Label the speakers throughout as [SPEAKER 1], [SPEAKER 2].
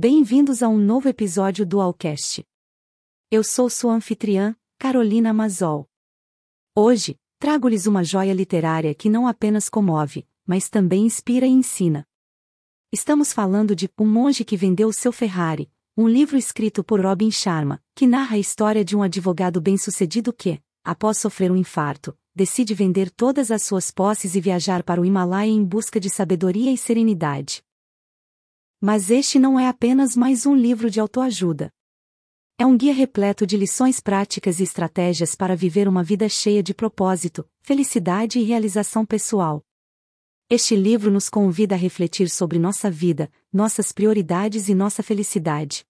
[SPEAKER 1] Bem-vindos a um novo episódio do Alcast. Eu sou sua anfitriã, Carolina Mazol. Hoje, trago-lhes uma joia literária que não apenas comove, mas também inspira e ensina. Estamos falando de Um Monge que Vendeu Seu Ferrari, um livro escrito por Robin Sharma, que narra a história de um advogado bem-sucedido que, após sofrer um infarto, decide vender todas as suas posses e viajar para o Himalaia em busca de sabedoria e serenidade. Mas este não é apenas mais um livro de autoajuda. É um guia repleto de lições práticas e estratégias para viver uma vida cheia de propósito, felicidade e realização pessoal. Este livro nos convida a refletir sobre nossa vida, nossas prioridades e nossa felicidade.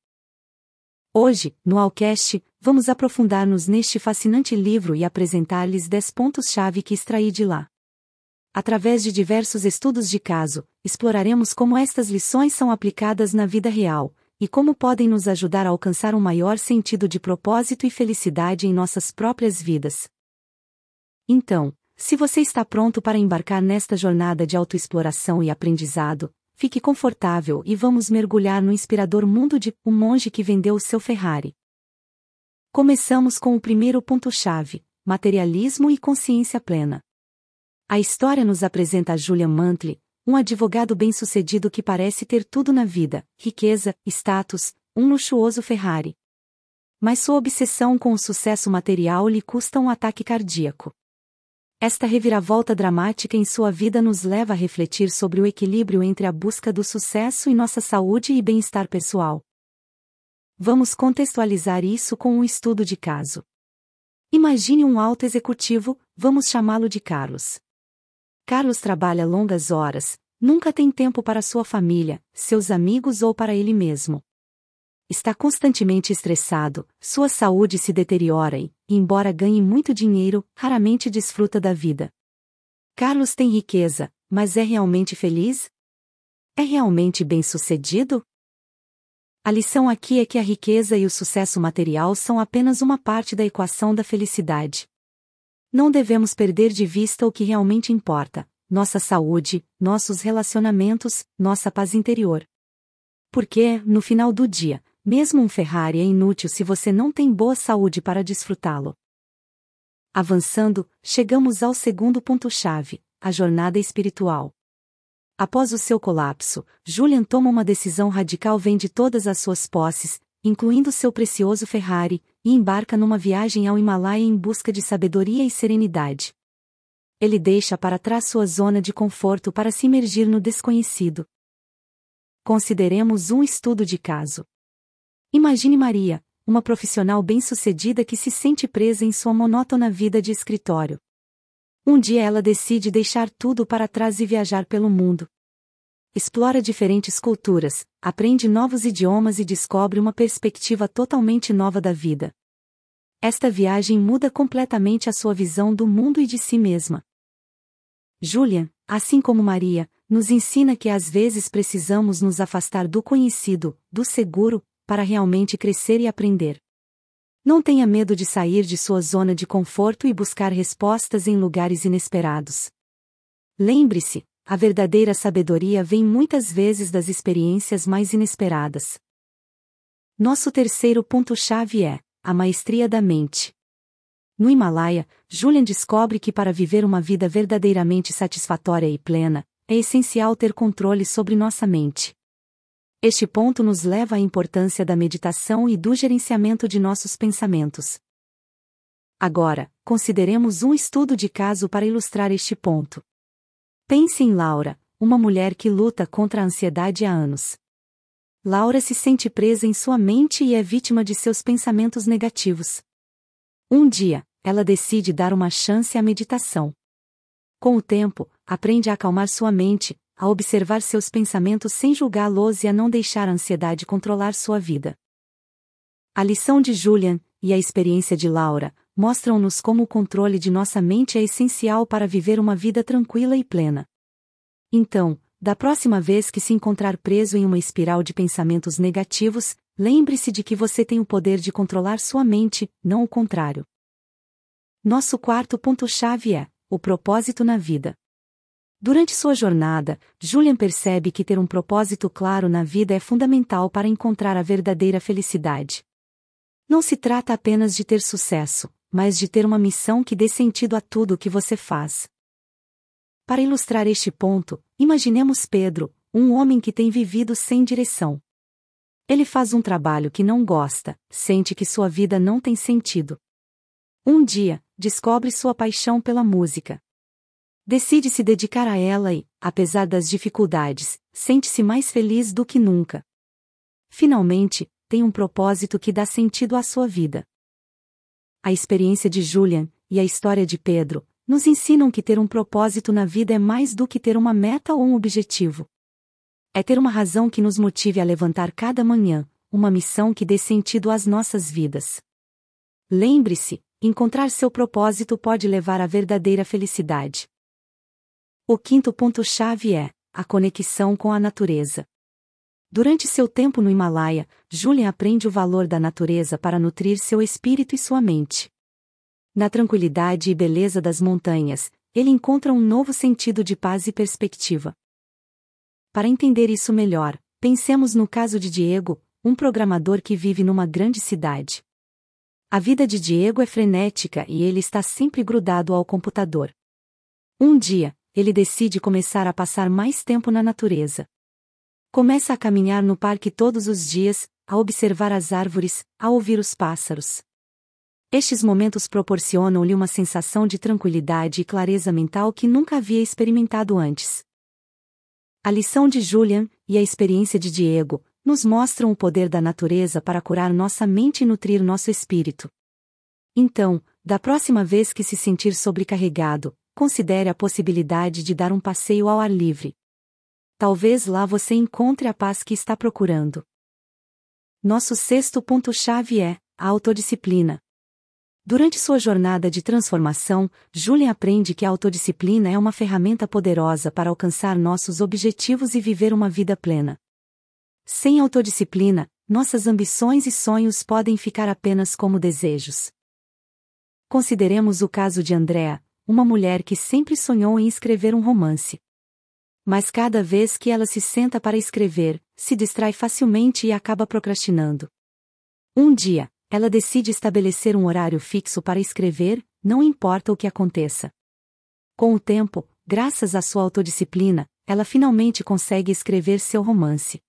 [SPEAKER 1] Hoje, no Alcast, vamos aprofundar-nos neste fascinante livro e apresentar-lhes 10 pontos-chave que extraí de lá. Através de diversos estudos de caso, exploraremos como estas lições são aplicadas na vida real e como podem nos ajudar a alcançar um maior sentido de propósito e felicidade em nossas próprias vidas. Então, se você está pronto para embarcar nesta jornada de autoexploração e aprendizado, fique confortável e vamos mergulhar no inspirador mundo de O Monge que Vendeu o Seu Ferrari. Começamos com o primeiro ponto-chave: materialismo e consciência plena. A história nos apresenta Julian Mantley, um advogado bem-sucedido que parece ter tudo na vida: riqueza, status, um luxuoso Ferrari. Mas sua obsessão com o sucesso material lhe custa um ataque cardíaco. Esta reviravolta dramática em sua vida nos leva a refletir sobre o equilíbrio entre a busca do sucesso e nossa saúde e bem-estar pessoal. Vamos contextualizar isso com um estudo de caso. Imagine um alto executivo, vamos chamá-lo de Carlos. Carlos trabalha longas horas, nunca tem tempo para sua família, seus amigos ou para ele mesmo. Está constantemente estressado, sua saúde se deteriora e, embora ganhe muito dinheiro, raramente desfruta da vida. Carlos tem riqueza, mas é realmente feliz? É realmente bem-sucedido? A lição aqui é que a riqueza e o sucesso material são apenas uma parte da equação da felicidade. Não devemos perder de vista o que realmente importa: nossa saúde, nossos relacionamentos, nossa paz interior. Porque, no final do dia, mesmo um Ferrari é inútil se você não tem boa saúde para desfrutá-lo. Avançando, chegamos ao segundo ponto-chave: a jornada espiritual. Após o seu colapso, Julian toma uma decisão radical: vende todas as suas posses, incluindo seu precioso Ferrari, e embarca numa viagem ao Himalaia em busca de sabedoria e serenidade. Ele deixa para trás sua zona de conforto para se imergir no desconhecido. Consideremos um estudo de caso. Imagine Maria, uma profissional bem-sucedida que se sente presa em sua monótona vida de escritório. Um dia ela decide deixar tudo para trás e viajar pelo mundo explora diferentes culturas, aprende novos idiomas e descobre uma perspectiva totalmente nova da vida. Esta viagem muda completamente a sua visão do mundo e de si mesma. Julian, assim como Maria, nos ensina que às vezes precisamos nos afastar do conhecido, do seguro, para realmente crescer e aprender. Não tenha medo de sair de sua zona de conforto e buscar respostas em lugares inesperados. Lembre-se, a verdadeira sabedoria vem muitas vezes das experiências mais inesperadas. Nosso terceiro ponto-chave é a maestria da mente. No Himalaia, Julian descobre que para viver uma vida verdadeiramente satisfatória e plena, é essencial ter controle sobre nossa mente. Este ponto nos leva à importância da meditação e do gerenciamento de nossos pensamentos. Agora, consideremos um estudo de caso para ilustrar este ponto. Pense em Laura, uma mulher que luta contra a ansiedade há anos. Laura se sente presa em sua mente e é vítima de seus pensamentos negativos. Um dia, ela decide dar uma chance à meditação. Com o tempo, aprende a acalmar sua mente, a observar seus pensamentos sem julgá-los e a não deixar a ansiedade controlar sua vida. A lição de Julian, e a experiência de Laura, mostram-nos como o controle de nossa mente é essencial para viver uma vida tranquila e plena. Então, da próxima vez que se encontrar preso em uma espiral de pensamentos negativos, lembre-se de que você tem o poder de controlar sua mente, não o contrário. Nosso quarto ponto-chave é o propósito na vida. Durante sua jornada, Julian percebe que ter um propósito claro na vida é fundamental para encontrar a verdadeira felicidade. Não se trata apenas de ter sucesso, mas de ter uma missão que dê sentido a tudo o que você faz. Para ilustrar este ponto, imaginemos Pedro, um homem que tem vivido sem direção. Ele faz um trabalho que não gosta, sente que sua vida não tem sentido. Um dia, descobre sua paixão pela música, Decide se dedicar a ela e, apesar das dificuldades, sente-se mais feliz do que nunca. Finalmente, tem um propósito que dá sentido à sua vida. A experiência de Julian e a história de Pedro nos ensinam que ter um propósito na vida é mais do que ter uma meta ou um objetivo. É ter uma razão que nos motive a levantar cada manhã, uma missão que dê sentido às nossas vidas. Lembre-se, encontrar seu propósito pode levar à verdadeira felicidade. O quinto ponto-chave é a conexão com a natureza. Durante seu tempo no Himalaia, Julian aprende o valor da natureza para nutrir seu espírito e sua mente. Na tranquilidade e beleza das montanhas, ele encontra um novo sentido de paz e perspectiva. Para entender isso melhor, pensemos no caso de Diego, um programador que vive numa grande cidade. A vida de Diego é frenética e ele está sempre grudado ao computador. Um dia, ele decide começar a passar mais tempo na natureza. Começa a caminhar no parque todos os dias, a observar as árvores, a ouvir os pássaros. Estes momentos proporcionam-lhe uma sensação de tranquilidade e clareza mental que nunca havia experimentado antes. A lição de Julian e a experiência de Diego nos mostram o poder da natureza para curar nossa mente e nutrir nosso espírito. Então, da próxima vez que se sentir sobrecarregado, considere a possibilidade de dar um passeio ao ar livre. Talvez lá você encontre a paz que está procurando. Nosso sexto ponto-chave é a autodisciplina. Durante sua jornada de transformação, Julian aprende que a autodisciplina é uma ferramenta poderosa para alcançar nossos objetivos e viver uma vida plena. Sem autodisciplina, nossas ambições e sonhos podem ficar apenas como desejos. Consideremos o caso de Andrea, uma mulher que sempre sonhou em escrever um romance. Mas cada vez que ela se senta para escrever, se distrai facilmente e acaba procrastinando. Um dia, ela decide estabelecer um horário fixo para escrever, não importa o que aconteça. Com o tempo, graças à sua autodisciplina, ela finalmente consegue escrever seu romance.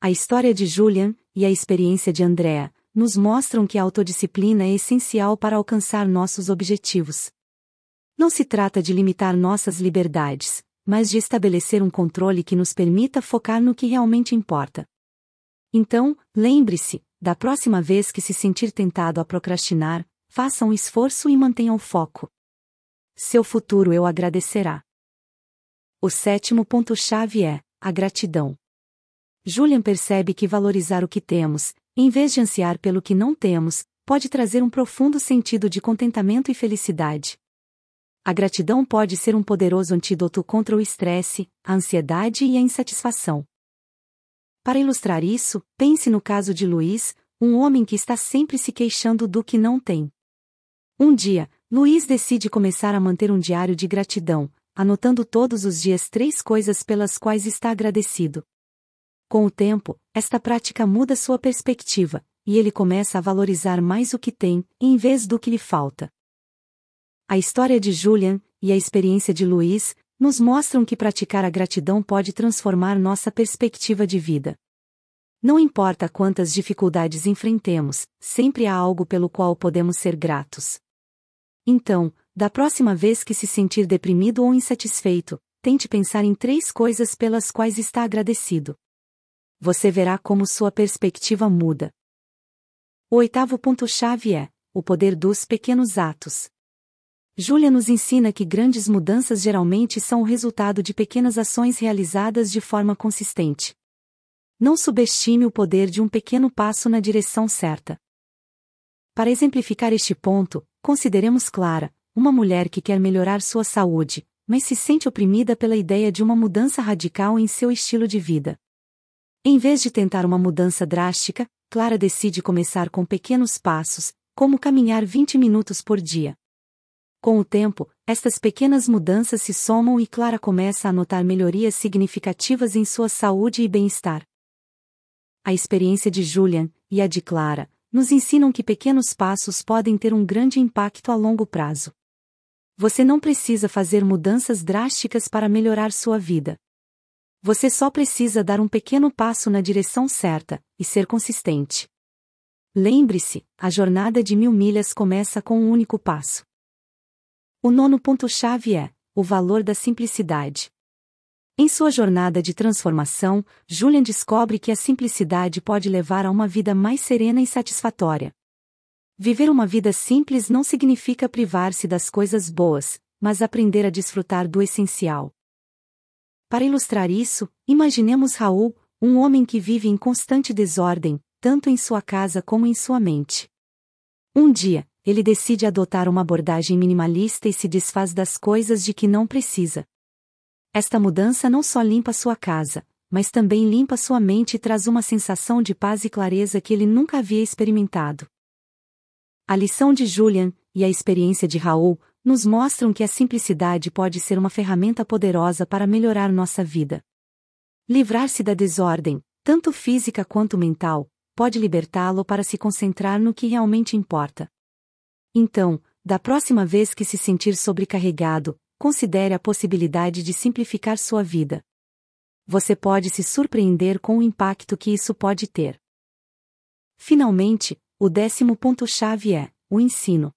[SPEAKER 1] A história de Julian e a experiência de Andrea nos mostram que a autodisciplina é essencial para alcançar nossos objetivos. Não se trata de limitar nossas liberdades, mas de estabelecer um controle que nos permita focar no que realmente importa. Então, lembre-se, da próxima vez que se sentir tentado a procrastinar, faça um esforço e mantenha o foco. Seu futuro eu agradecerá. O sétimo ponto-chave é a gratidão. Julian percebe que valorizar o que temos, em vez de ansiar pelo que não temos, pode trazer um profundo sentido de contentamento e felicidade. A gratidão pode ser um poderoso antídoto contra o estresse, a ansiedade e a insatisfação. Para ilustrar isso, pense no caso de Luiz, um homem que está sempre se queixando do que não tem. Um dia, Luiz decide começar a manter um diário de gratidão, anotando todos os dias três coisas pelas quais está agradecido. Com o tempo, esta prática muda sua perspectiva, e ele começa a valorizar mais o que tem, em vez do que lhe falta. A história de Julian e a experiência de Luiz nos mostram que praticar a gratidão pode transformar nossa perspectiva de vida. Não importa quantas dificuldades enfrentemos, sempre há algo pelo qual podemos ser gratos. Então, da próxima vez que se sentir deprimido ou insatisfeito, tente pensar em três coisas pelas quais está agradecido. Você verá como sua perspectiva muda. O oitavo ponto-chave é o poder dos pequenos atos. Júlia nos ensina que grandes mudanças geralmente são o resultado de pequenas ações realizadas de forma consistente. Não subestime o poder de um pequeno passo na direção certa. Para exemplificar este ponto, consideremos Clara, uma mulher que quer melhorar sua saúde, mas se sente oprimida pela ideia de uma mudança radical em seu estilo de vida. Em vez de tentar uma mudança drástica, Clara decide começar com pequenos passos, como caminhar 20 minutos por dia. Com o tempo, estas pequenas mudanças se somam e Clara começa a notar melhorias significativas em sua saúde e bem-estar. A experiência de Julian, e a de Clara, nos ensinam que pequenos passos podem ter um grande impacto a longo prazo. Você não precisa fazer mudanças drásticas para melhorar sua vida. Você só precisa dar um pequeno passo na direção certa e ser consistente. Lembre-se, a jornada de mil milhas começa com um único passo. O nono ponto-chave é o valor da simplicidade. Em sua jornada de transformação, Julian descobre que a simplicidade pode levar a uma vida mais serena e satisfatória. Viver uma vida simples não significa privar-se das coisas boas, mas aprender a desfrutar do essencial. Para ilustrar isso, imaginemos Raul, um homem que vive em constante desordem, tanto em sua casa como em sua mente. Um dia, ele decide adotar uma abordagem minimalista e se desfaz das coisas de que não precisa. Esta mudança não só limpa sua casa, mas também limpa sua mente e traz uma sensação de paz e clareza que ele nunca havia experimentado. A lição de Julian e a experiência de Raul nos mostram que a simplicidade pode ser uma ferramenta poderosa para melhorar nossa vida. Livrar-se da desordem, tanto física quanto mental, pode libertá-lo para se concentrar no que realmente importa. Então, da próxima vez que se sentir sobrecarregado, considere a possibilidade de simplificar sua vida. Você pode se surpreender com o impacto que isso pode ter. Finalmente, o décimo ponto-chave é o ensino.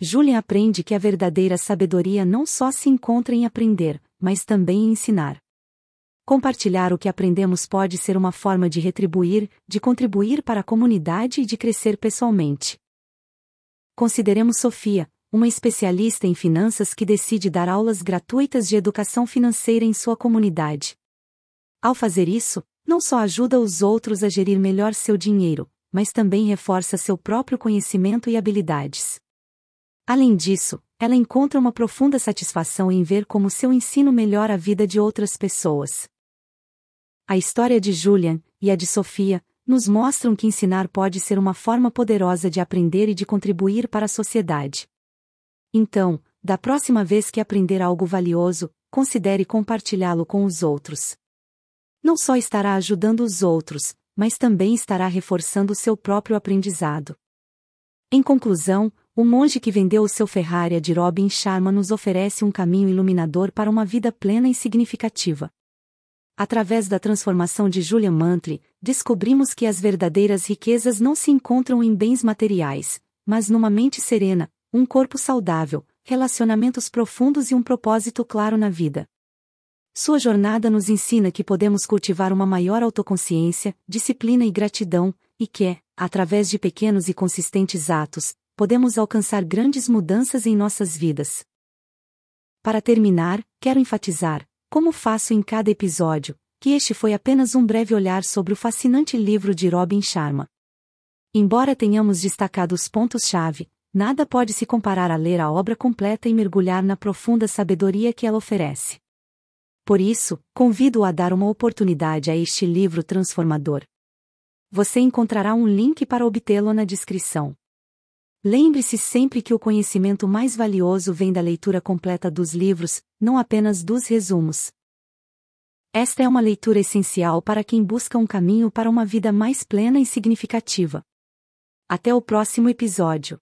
[SPEAKER 1] Julian aprende que a verdadeira sabedoria não só se encontra em aprender, mas também em ensinar. Compartilhar o que aprendemos pode ser uma forma de retribuir, de contribuir para a comunidade e de crescer pessoalmente. Consideremos Sofia, uma especialista em finanças que decide dar aulas gratuitas de educação financeira em sua comunidade. Ao fazer isso, não só ajuda os outros a gerir melhor seu dinheiro, mas também reforça seu próprio conhecimento e habilidades. Além disso, ela encontra uma profunda satisfação em ver como seu ensino melhora a vida de outras pessoas. A história de Julian e a de Sofia nos mostram que ensinar pode ser uma forma poderosa de aprender e de contribuir para a sociedade. Então, da próxima vez que aprender algo valioso, considere compartilhá-lo com os outros. Não só estará ajudando os outros, mas também estará reforçando seu próprio aprendizado. Em conclusão, o monge que vendeu o seu Ferrari de Robin Sharma nos oferece um caminho iluminador para uma vida plena e significativa. Através da transformação de Julian Mantri, descobrimos que as verdadeiras riquezas não se encontram em bens materiais, mas numa mente serena, um corpo saudável, relacionamentos profundos e um propósito claro na vida. Sua jornada nos ensina que podemos cultivar uma maior autoconsciência, disciplina e gratidão, e que, através de pequenos e consistentes atos, podemos alcançar grandes mudanças em nossas vidas. Para terminar, quero enfatizar, como faço em cada episódio, que este foi apenas um breve olhar sobre o fascinante livro de Robin Sharma. Embora tenhamos destacado os pontos-chave, nada pode se comparar a ler a obra completa e mergulhar na profunda sabedoria que ela oferece. Por isso, convido-o a dar uma oportunidade a este livro transformador. Você encontrará um link para obtê-lo na descrição. Lembre-se sempre que o conhecimento mais valioso vem da leitura completa dos livros, não apenas dos resumos. Esta é uma leitura essencial para quem busca um caminho para uma vida mais plena e significativa. Até o próximo episódio.